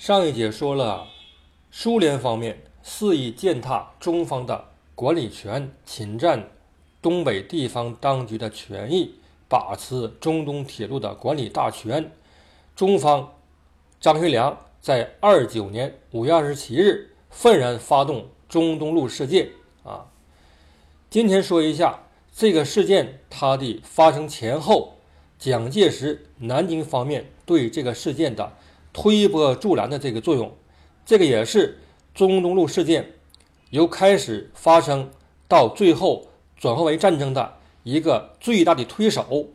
上一节说了，苏联方面肆意践踏中方的管理权，侵占东北地方当局的权益，把持中东铁路的管理大权。中方张学良在二九年五月二十七日愤然发动中东路事件。啊，今天说一下这个事件它的发生前后，蒋介石南京方面对这个事件的。推波助澜的这个作用，这个也是中东路事件由开始发生到最后转化为战争的一个最大的推手。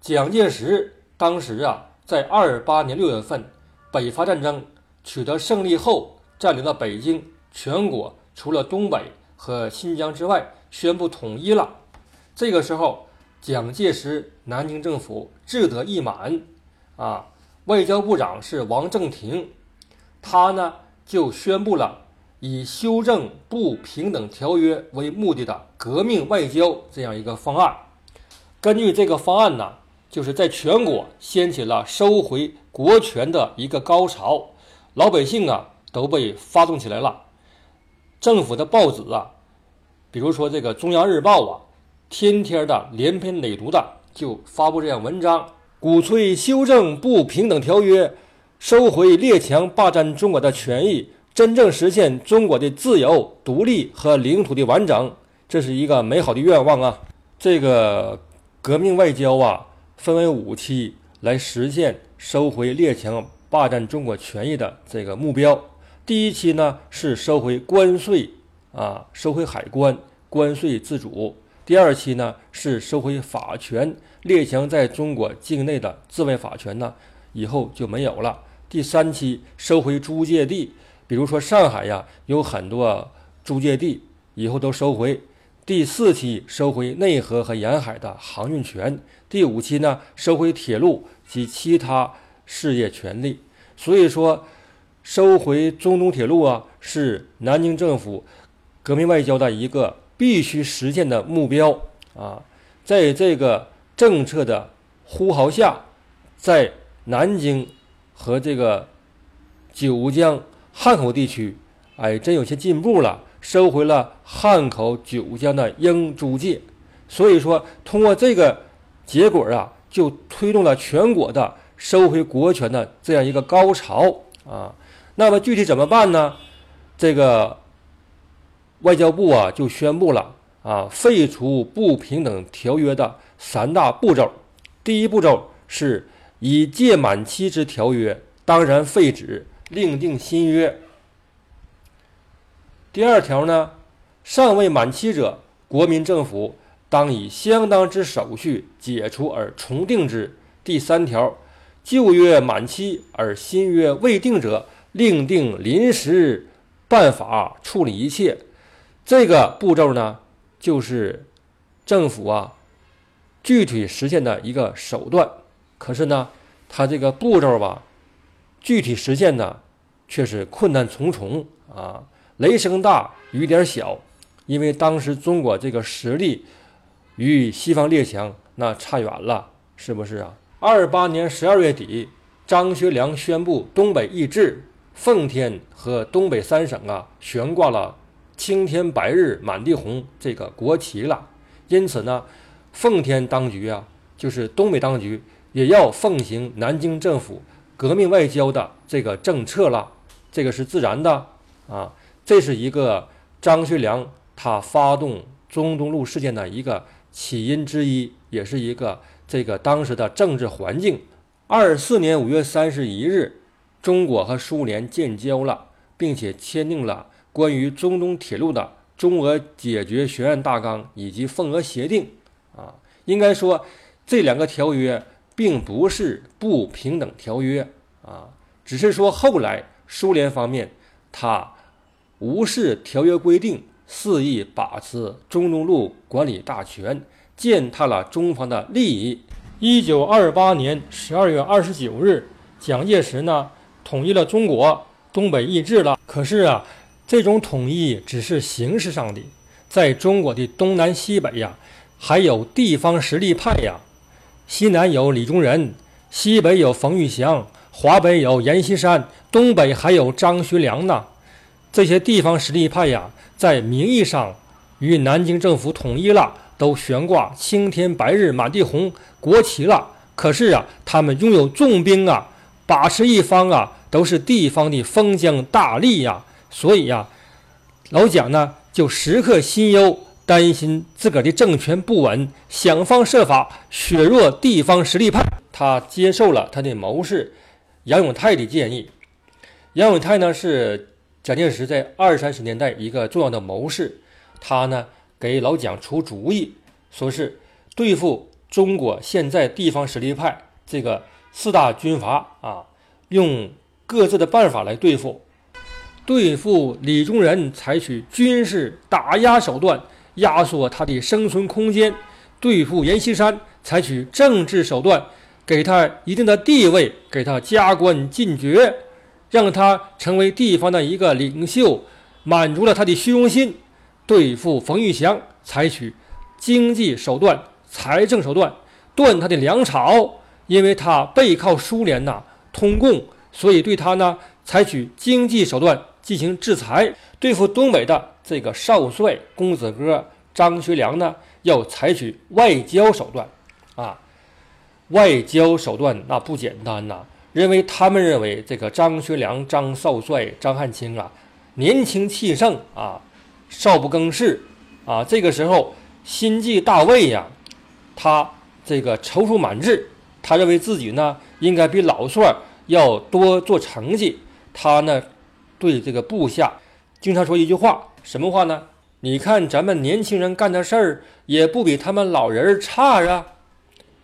蒋介石当时啊，在二八年六月份北伐战争取得胜利后，占领了北京，全国除了东北和新疆之外，宣布统一了。这个时候，蒋介石南京政府志得意满。啊，外交部长是王正廷，他呢就宣布了以修正不平等条约为目的的革命外交这样一个方案。根据这个方案呢，就是在全国掀起了收回国权的一个高潮，老百姓啊都被发动起来了。政府的报纸啊，比如说这个中央日报啊，天天的连篇累牍的就发布这样文章。鼓吹修正不平等条约，收回列强霸占中国的权益，真正实现中国的自由、独立和领土的完整，这是一个美好的愿望啊！这个革命外交啊，分为五期来实现收回列强霸占中国权益的这个目标。第一期呢是收回关税啊，收回海关，关税自主。第二期呢是收回法权，列强在中国境内的自卫法权呢，以后就没有了。第三期收回租界地，比如说上海呀，有很多租界地，以后都收回。第四期收回内河和沿海的航运权。第五期呢，收回铁路及其他事业权利。所以说，收回中东铁路啊，是南京政府革命外交的一个。必须实现的目标啊，在这个政策的呼号下，在南京和这个九江汉口地区，哎，真有些进步了，收回了汉口、九江的英租界。所以说，通过这个结果啊，就推动了全国的收回国权的这样一个高潮啊。那么具体怎么办呢？这个。外交部啊就宣布了啊废除不平等条约的三大步骤。第一步骤是以届满期之条约当然废止，另订新约。第二条呢，尚未满期者，国民政府当以相当之手续解除而重订之。第三条，旧约满期而新约未定者，另定临时办法处理一切。这个步骤呢，就是政府啊具体实现的一个手段。可是呢，它这个步骤吧，具体实现呢却是困难重重啊，雷声大雨点小。因为当时中国这个实力与西方列强那差远了，是不是啊？二八年十二月底，张学良宣布东北易帜，奉天和东北三省啊悬挂了。青天白日满地红，这个国旗了。因此呢，奉天当局啊，就是东北当局，也要奉行南京政府革命外交的这个政策了。这个是自然的啊。这是一个张学良他发动中东路事件的一个起因之一，也是一个这个当时的政治环境。二四年五月三十一日，中国和苏联建交了，并且签订了。关于中东铁路的中俄解决学院大纲以及奉俄协定，啊，应该说这两个条约并不是不平等条约啊，只是说后来苏联方面他无视条约规定，肆意把持中东路管理大权，践踏了中方的利益。一九二八年十二月二十九日，蒋介石呢统一了中国，东北易帜了。可是啊。这种统一只是形式上的，在中国的东南西北呀，还有地方实力派呀。西南有李宗仁，西北有冯玉祥，华北有阎锡山，东北还有张学良呢。这些地方实力派呀，在名义上与南京政府统一了，都悬挂青天白日满地红国旗了。可是啊，他们拥有重兵啊，把持一方啊，都是地方的封疆大吏呀。所以呀，老蒋呢就时刻心忧，担心自个儿的政权不稳，想方设法削弱地方实力派。他接受了他的谋士杨永泰的建议。杨永泰呢是蒋介石在二三十年代一个重要的谋士，他呢给老蒋出主意，说是对付。中国现在地方实力派这个四大军阀啊，用各自的办法来对付。对付李宗仁，采取军事打压手段，压缩他的生存空间；对付阎锡山，采取政治手段，给他一定的地位，给他加官进爵，让他成为地方的一个领袖，满足了他的虚荣心。对付冯玉祥，采取经济手段。财政手段断他的粮草，因为他背靠苏联呐，通共，所以对他呢采取经济手段进行制裁。对付东北的这个少帅公子哥张学良呢，要采取外交手段啊，外交手段那不简单呐，因为他们认为这个张学良张少帅张汉卿啊，年轻气盛啊，少不更事啊，这个时候心计大位呀。他这个踌躇满志，他认为自己呢应该比老帅要多做成绩。他呢对这个部下经常说一句话，什么话呢？你看咱们年轻人干的事儿也不比他们老人差啊。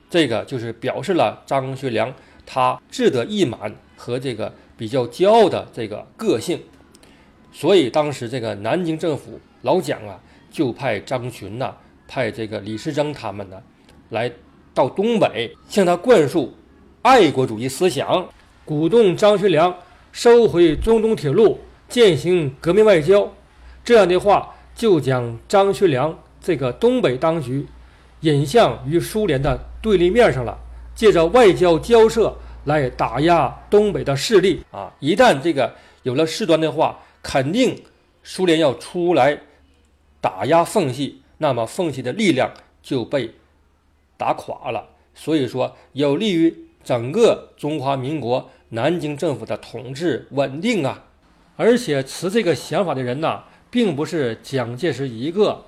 这个就是表示了张学良他志得意满和这个比较骄傲的这个个性。所以当时这个南京政府老蒋啊，就派张群呐，派这个李时珍他们呢。来到东北，向他灌输爱国主义思想，鼓动张学良收回中东铁路，践行革命外交。这样的话，就将张学良这个东北当局引向与苏联的对立面上了。借着外交交涉来打压东北的势力啊！一旦这个有了事端的话，肯定苏联要出来打压奉系，那么奉系的力量就被。打垮了，所以说有利于整个中华民国南京政府的统治稳定啊！而且持这个想法的人呐，并不是蒋介石一个，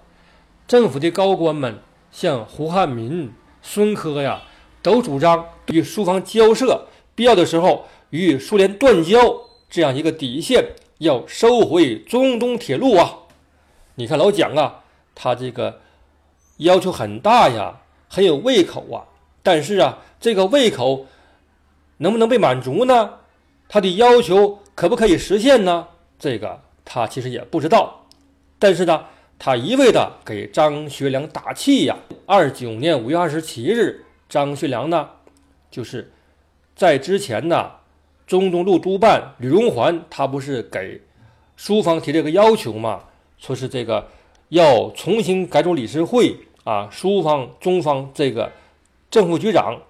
政府的高官们像胡汉民、孙科呀，都主张与苏方交涉，必要的时候与苏联断交，这样一个底线，要收回中东铁路啊！你看老蒋啊，他这个要求很大呀。很有胃口啊，但是啊，这个胃口能不能被满足呢？他的要求可不可以实现呢？这个他其实也不知道。但是呢，他一味的给张学良打气呀。二九年五月二十七日，张学良呢，就是在之前呢，中东路督办吕荣桓，他不是给苏方提这个要求吗？说是这个要重新改组理事会。啊，苏方、中方这个正副局长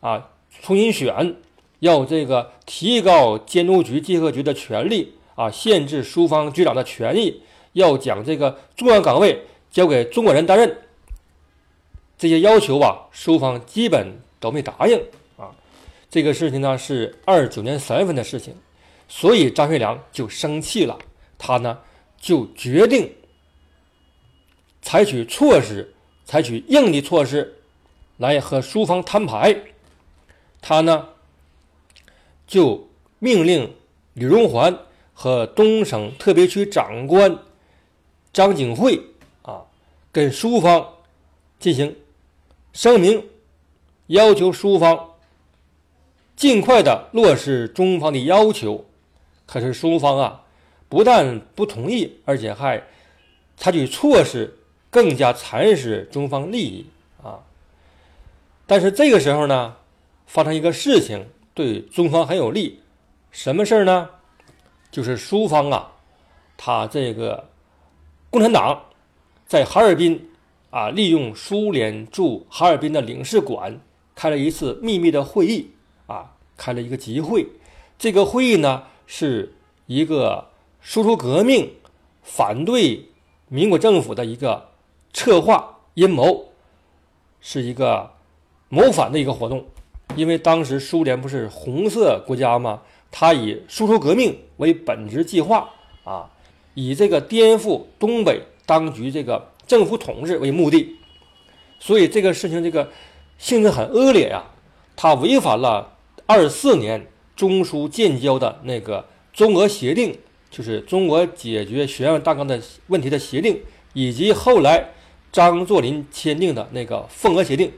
啊，重新选，要这个提高监督局、稽核局的权力啊，限制苏方局长的权益，要将这个重要岗位交给中国人担任。这些要求吧，苏方基本都没答应啊。这个事情呢是二九年三月份的事情，所以张学良就生气了，他呢就决定采取措施。采取硬的措施来和苏方摊牌，他呢就命令李荣桓和东省特别区长官张景惠啊，跟苏方进行声明，要求苏方尽快的落实中方的要求。可是苏方啊，不但不同意，而且还采取措施。更加蚕食中方利益啊！但是这个时候呢，发生一个事情对中方很有利，什么事儿呢？就是苏方啊，他这个共产党在哈尔滨啊，利用苏联驻哈尔滨的领事馆开了一次秘密的会议啊，开了一个集会。这个会议呢，是一个输出革命、反对民国政府的一个策划阴谋，是一个谋反的一个活动。因为当时苏联不是红色国家吗？他以输出革命为本质计划啊，以这个颠覆东北当局这个政府统治为目的，所以这个事情这个性质很恶劣呀，他违反了二四年中苏建交的那个中俄协定，就是中国解决悬案大纲的问题的协定，以及后来张作霖签订的那个奉俄协定。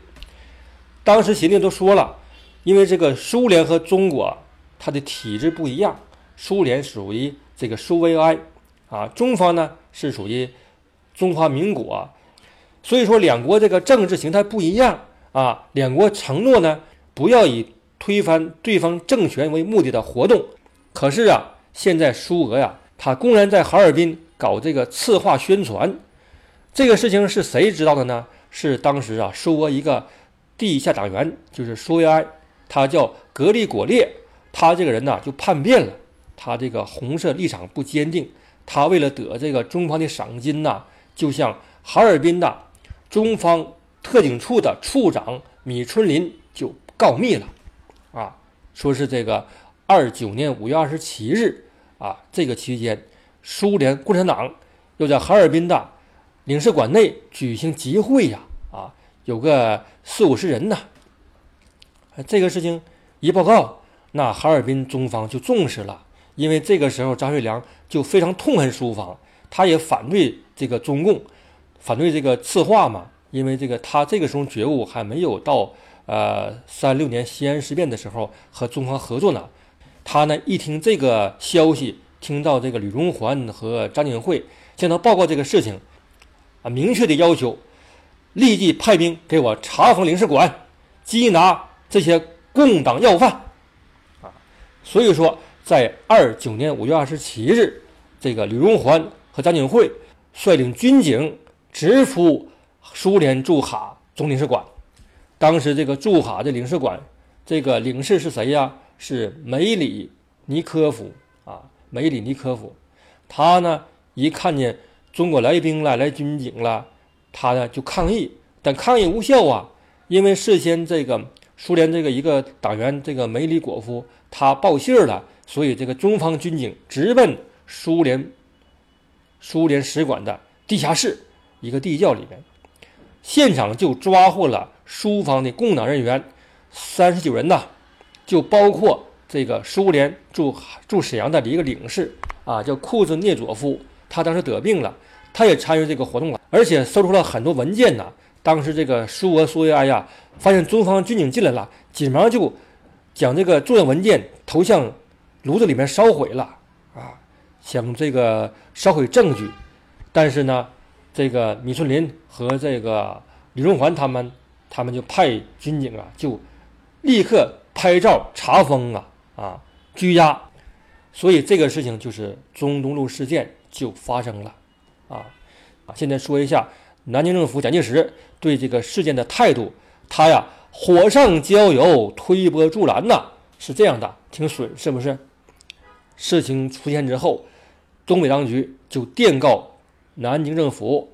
当时协定都说了，因为这个苏联和中国。它的体制不一样，苏联属于这个苏维埃，啊，中方呢是属于中华民国，所以说两国这个政治形态不一样啊，两国承诺呢不要以推翻对方政权为目的的活动，可是啊，现在苏俄呀，他公然在哈尔滨搞这个策划宣传，这个事情是谁知道的呢？是当时啊，苏俄一个地下党员，就是苏维埃，他叫格里果列。他这个人呢，就叛变了。他这个红色立场不坚定，他为了得这个中方的赏金呐，就向哈尔滨的中方特警处的处长米春林就告密了，啊，说是这个二九年五月二十七日啊，这个期间，苏联共产党要在哈尔滨的领事馆内举行集会呀，有个四五十人呢。这个事情一报告。那哈尔滨中方就重视了，因为这个时候张学良就非常痛恨苏方，他也反对这个中共，反对这个赤化嘛。因为这个他这个时候觉悟还没有到，呃，三六年西安事变的时候和中方合作呢。他呢一听这个消息，听到这个李荣环和张景惠向他报告这个事情，啊，明确的要求立即派兵给我查封领事馆，缉拿这些共党要犯。啊所以说，在二九年五月二十七日，这个李荣环和张景惠率领军警直扑苏联驻哈总领事馆。当时这个驻哈的领事馆，这个领事是谁呀？是梅里尼科夫啊，梅里尼科夫。他呢一看见中国来兵了，来军警了，他呢就抗议，但抗议无效啊，因为事先这个苏联这个一个党员这个梅里果夫。他报信了，所以这个中方军警直奔苏联苏联使馆的地下室一个地窖里面，现场就抓获了苏方的共党人员三十九人呐，就包括这个苏联驻驻沈阳的一个领事啊，叫库兹涅佐夫，他当时得病了，他也参与这个活动了，而且搜出了很多文件呐。当时这个苏俄苏维埃呀，发现中方军警进来了，紧忙就。将这个重要文件投向炉子里面烧毁了啊！想这个烧毁证据，但是呢，这个米春林和这个李荣环他们，他们就派军警啊，就立刻拍照查封啊啊拘押，所以这个事情就是中东路事件就发生了啊啊！现在说一下南京政府蒋介石对这个事件的态度，他呀。火上浇油，推波助澜呐，是这样的，挺损，是不是？事情出现之后，东北当局就电告南京政府。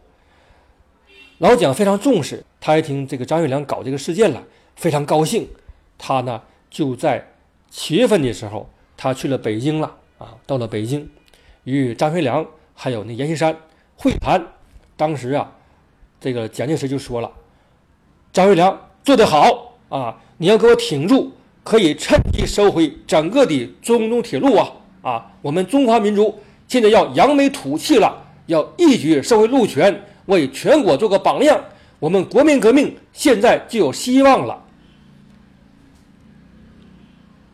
老蒋非常重视，他一听这个张学良搞这个事件了，非常高兴。他呢就在七月份的时候，他去了北京了啊，到了北京，与张学良还有那阎锡山会谈。当时啊，这个蒋介石就说了，张学良。做得好啊！你要给我挺住，可以趁机收回整个的中东铁路啊！啊，我们中华民族现在要扬眉吐气了，要一举收回路权，为全国做个榜样。我们国民革命现在就有希望了。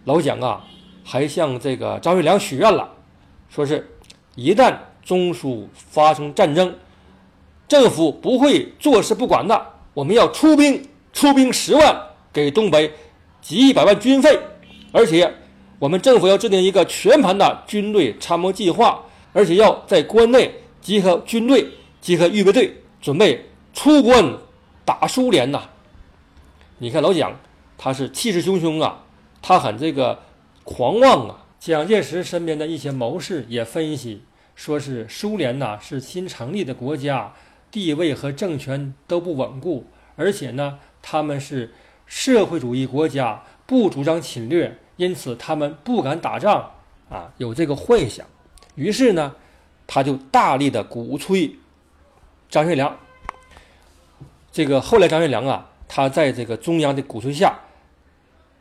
老蒋啊，还向这个张学良许愿了，说是一旦中苏发生战争，政府不会坐视不管的，我们要出兵。出兵十万，给东北几百万军费，而且我们政府要制定一个全盘的军队参谋计划，而且要在关内集合军队、集合预备队，准备出关打苏联呐！你看老蒋，他是气势汹汹啊，他很这个狂妄啊。蒋介石身边的一些谋士也分析，说是苏联呐是新成立的国家，地位和政权都不稳固，而且呢他们是社会主义国家，不主张侵略，因此他们不敢打仗啊，有这个幻想。于是呢，他就大力的鼓吹张学良。这个后来张学良啊，他在这个中央的鼓吹下，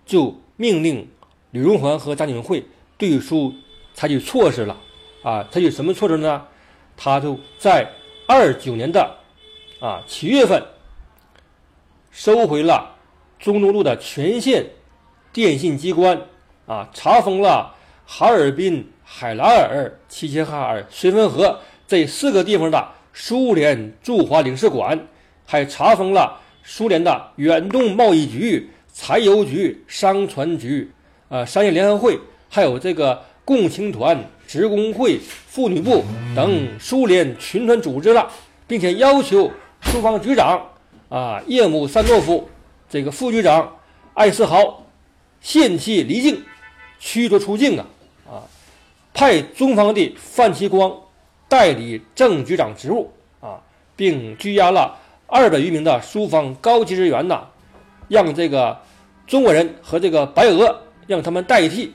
就命令李荣桓和张景惠。对苏采取措施了啊，采取什么措施呢？他就在二九年的啊七月份收回了中东路的全线电信机关啊，查封了哈尔滨、海拉尔、齐齐哈尔、绥芬河这四个地方的苏联驻华领事馆，还查封了苏联的远东贸易局、柴油局、商船局、呃商业联合会。还有这个共青团、职工会、妇女部等苏联群团组织了，并且要求苏方局长啊叶姆三诺夫、这个副局长艾斯豪限期离境，驱逐出境啊啊！派中方的范其光代理正局长职务啊，并拘押了二百余名的苏方高级人员呐，让这个中国人和这个白俄让他们代替。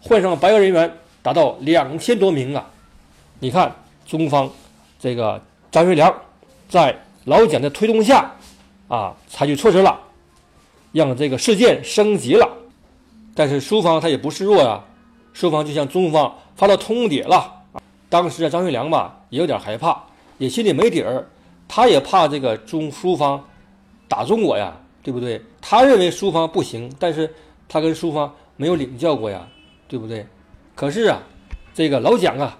换上白俄人员达到两千多名啊！你看，中方这个张学良在老蒋的推动下啊，采取措施了，让这个事件升级了。但是苏方他也不示弱啊，苏方就向中方发了通牒了。当时啊，张学良吧也有点害怕，也心里没底儿，他也怕这个中苏方打中国呀，对不对？他认为苏方不行，但是他跟苏方没有领教过呀。对不对？可是啊，这个老蒋啊，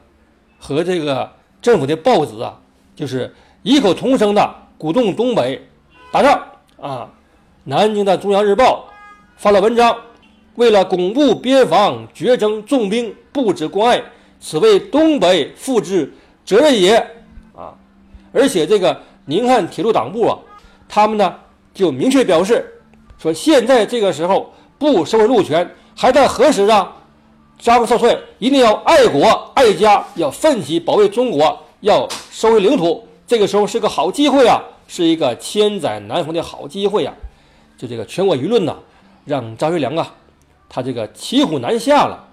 和这个政府的报纸啊，就是异口同声的鼓动东北打仗啊。南京的《中央日报》发了文章，为了巩固边防，决征重兵，布置关隘，此为东北负之责任也啊。而且这个宁汉铁路党部啊，他们呢就明确表示说，现在这个时候不收回路权，还待何时啊？张少帅一定要爱国爱家，要奋起保卫中国，要收回领土。这个时候是个好机会啊，是一个千载难逢的好机会呀！就这个全国舆论呐，让张学良啊，他这个骑虎难下了。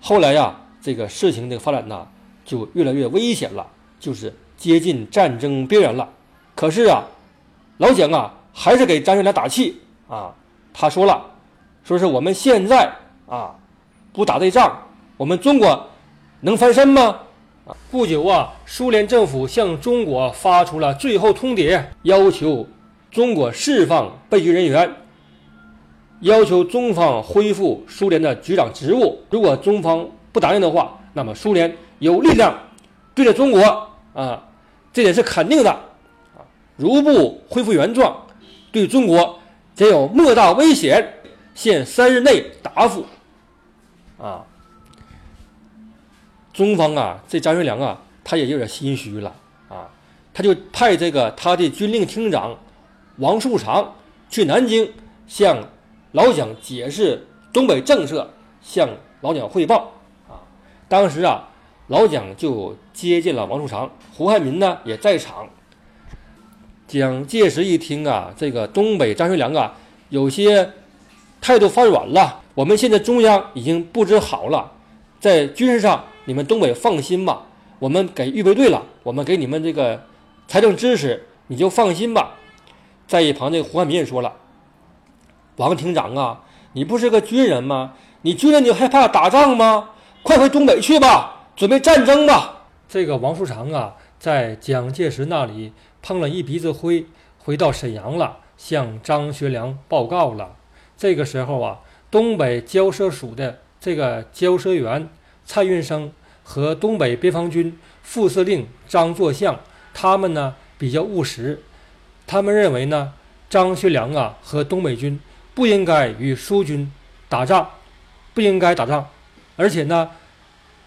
后来呀，这个事情的发展呐，就越来越危险了，就是接近战争边缘了。可是啊，老蒋啊，还是给张学良打气啊。他说了，说是我们现在啊。不打这仗，我们中国能翻身吗？不久啊，苏联政府向中国发出了最后通牒，要求中国释放被拘人员，要求中方恢复苏联的局长职务。如果中方不答应的话，那么苏联有力量对着中国啊，这点是肯定的啊。如不恢复原状，对中国将有莫大危险，限三日内答复。啊，中方啊，这张学良啊，他也有点心虚了啊，他就派这个他的军令厅长王树常去南京向老蒋解释东北政策，向老蒋汇报啊。当时啊，老蒋就接见了王树常，胡汉民呢也在场。蒋介石一听啊，这个东北张学良啊，有些态度发软了。我们现在中央已经布置好了，在军事上你们东北放心吧，我们给预备队了，我们给你们这个财政支持，你就放心吧。在一旁这个胡汉民也说了：“王厅长啊，你不是个军人吗？你军人你害怕打仗吗？快回东北去吧，准备战争吧。”这个王树常啊，在蒋介石那里碰了一鼻子灰，回到沈阳了，向张学良报告了。这个时候啊。东北交涉署的这个交涉员蔡运生和东北边防军副司令张作相，他们呢比较务实，他们认为呢张学良啊和东北军不应该与苏军打仗，不应该打仗，而且呢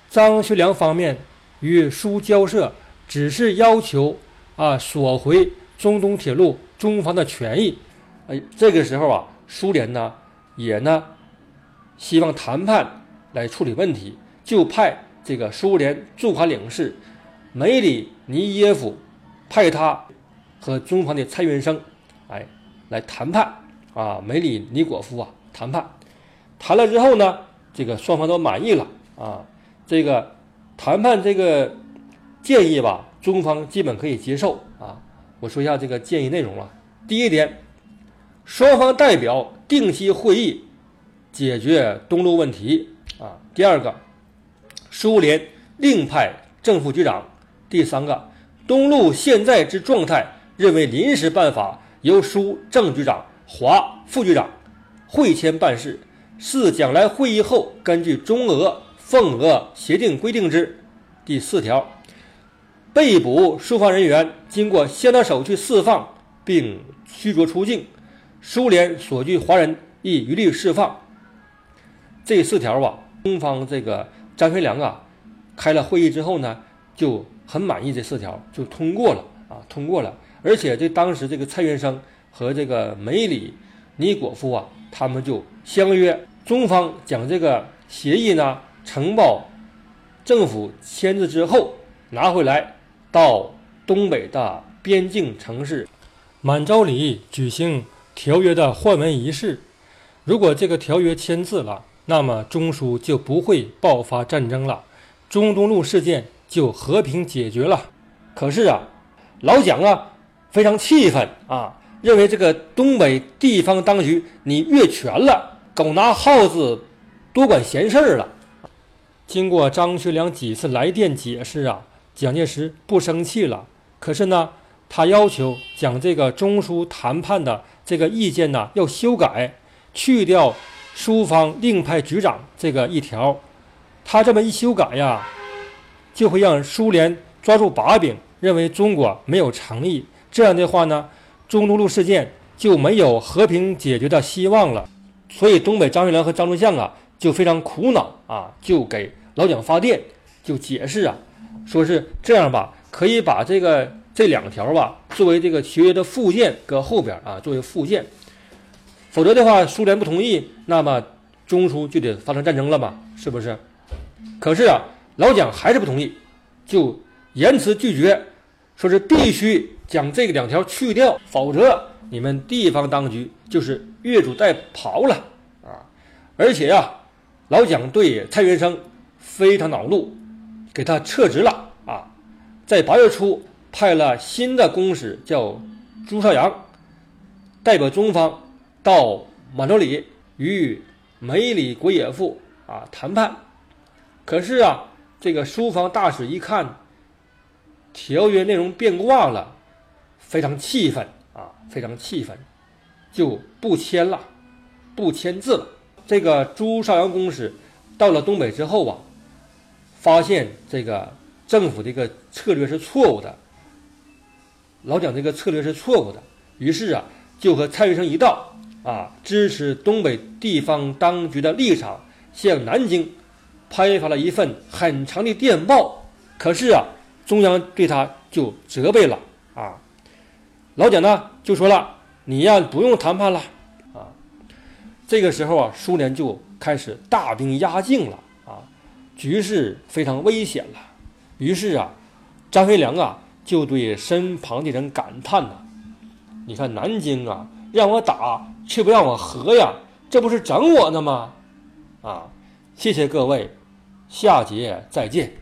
张学良方面与苏交涉只是要求啊索回中东铁路中方的权益，哎，这个时候啊苏联呢。也呢，希望谈判来处理问题，就派这个苏联驻华领事梅里尼耶夫派他和中方的蔡元生，哎，来谈判啊。梅里尼果夫啊，谈判谈了之后呢，这个双方都满意了啊。这个谈判这个建议吧，中方基本可以接受啊。我说一下这个建议内容啊。第一点，双方代表定期会议。解决东路问题啊。第二个，苏联另派正副局长。第三个，东路现在之状态，认为临时办法由苏正局长、华副局长会签办事。四将来会议后，根据中俄、奉俄协定规定之。第四条，被捕苏方人员经过相当手续释放并驱逐出境，苏联所居华人亦一律释放。这四条啊，中方这个张学良啊，开了会议之后呢，就很满意这四条，就通过了啊，通过了。而且这当时这个蔡元生和这个梅里尼果夫啊，他们就相约，中方将这个协议呢呈报政府签字之后，拿回来到东北的边境城市满洲里举行条约的换文仪式。如果这个条约签字了，那么中苏就不会爆发战争了，中东路事件就和平解决了。可是啊，老蒋啊非常气愤啊，认为这个东北地方当局你越权了，狗拿耗子多管闲事儿了。经过张学良几次来电解释啊，蒋介石不生气了。可是呢，他要求将这个中苏谈判的这个意见呢要修改，去掉。苏方另派局长这个一条，他这么一修改呀，就会让苏联抓住把柄，认为中国没有诚意。这样的话呢，中东路事件就没有和平解决的希望了。所以，东北张学良和张作相啊，就非常苦恼啊，就给老蒋发电，就解释啊，说是这样吧，可以把这个这两条吧，作为这个协约的附件搁后边啊，作为附件。否则的话，苏联不同意，那么中苏就得发生战争了嘛？是不是？可是啊，老蒋还是不同意，就严词拒绝，说是必须将这个两条去掉，否则你们地方当局就是越俎代庖了啊！而且呀，老蒋对蔡元生非常恼怒，给他撤职了啊！在八月初派了新的公使叫朱绍阳，代表中方。到满洲里与梅里果野夫啊谈判，可是啊，这个苏方大使一看条约内容变卦了，非常气愤啊，非常气愤，就不签了，不签字了。这个朱绍阳公使到了东北之后啊，发现这个政府这个策略是错误的，老蒋这个策略是错误的，于是啊，就和蔡元生一道。啊，支持东北地方当局的立场，向南京拍发了一份很长的电报。可是啊，中央对他就责备了啊。老蒋呢就说了：“你呀不用谈判了。”啊，这个时候啊，苏联就开始大兵压境了啊，局势非常危险了。于是啊，张学良啊就对身旁的人感叹呐：“你看南京啊，让我打。”却不让我和呀，这不是整我呢吗？啊，谢谢各位，下节再见。